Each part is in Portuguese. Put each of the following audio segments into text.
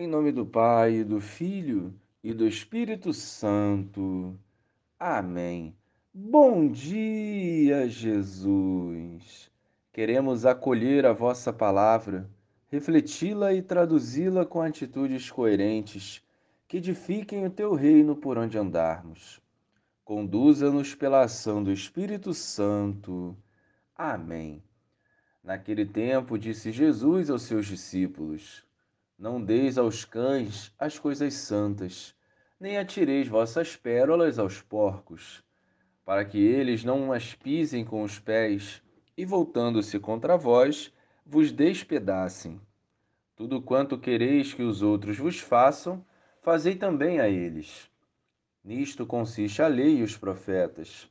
Em nome do Pai, do Filho e do Espírito Santo. Amém. Bom dia, Jesus. Queremos acolher a vossa palavra, refleti-la e traduzi-la com atitudes coerentes que edifiquem o teu reino por onde andarmos. Conduza-nos pela ação do Espírito Santo. Amém. Naquele tempo, disse Jesus aos seus discípulos: não deis aos cães as coisas santas, nem atireis vossas pérolas aos porcos, para que eles não as pisem com os pés e, voltando-se contra vós, vos despedacem. Tudo quanto quereis que os outros vos façam, fazei também a eles. Nisto consiste a lei e os profetas.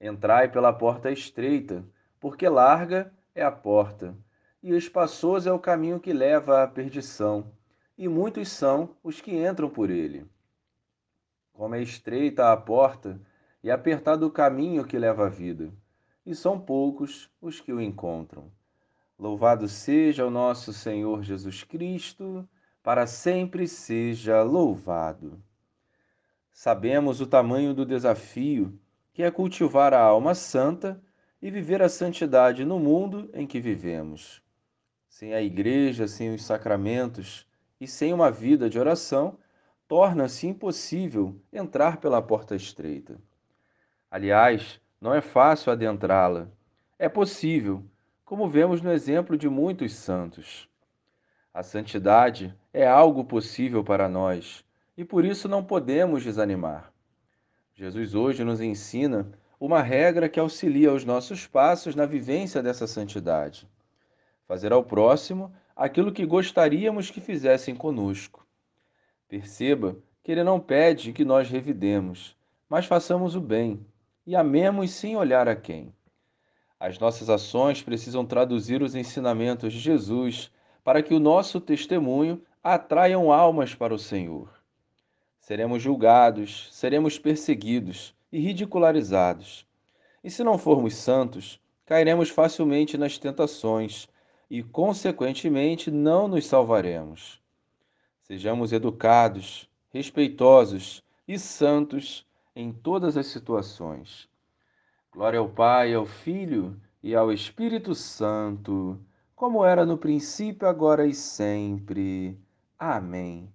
Entrai pela porta estreita, porque larga é a porta e espaçoso é o caminho que leva à perdição, e muitos são os que entram por ele. Como é estreita a porta e apertado o caminho que leva à vida, e são poucos os que o encontram. Louvado seja o nosso Senhor Jesus Cristo, para sempre seja louvado. Sabemos o tamanho do desafio que é cultivar a alma santa e viver a santidade no mundo em que vivemos. Sem a igreja, sem os sacramentos e sem uma vida de oração, torna-se impossível entrar pela porta estreita. Aliás, não é fácil adentrá-la. É possível, como vemos no exemplo de muitos santos. A santidade é algo possível para nós e por isso não podemos desanimar. Jesus hoje nos ensina uma regra que auxilia os nossos passos na vivência dessa santidade fazer ao próximo aquilo que gostaríamos que fizessem conosco. Perceba que ele não pede que nós revidemos, mas façamos o bem e amemos sem olhar a quem. As nossas ações precisam traduzir os ensinamentos de Jesus para que o nosso testemunho atraiam almas para o Senhor. Seremos julgados, seremos perseguidos e ridicularizados. E se não formos santos, cairemos facilmente nas tentações e, consequentemente, não nos salvaremos. Sejamos educados, respeitosos e santos em todas as situações. Glória ao Pai, ao Filho e ao Espírito Santo, como era no princípio, agora e sempre. Amém.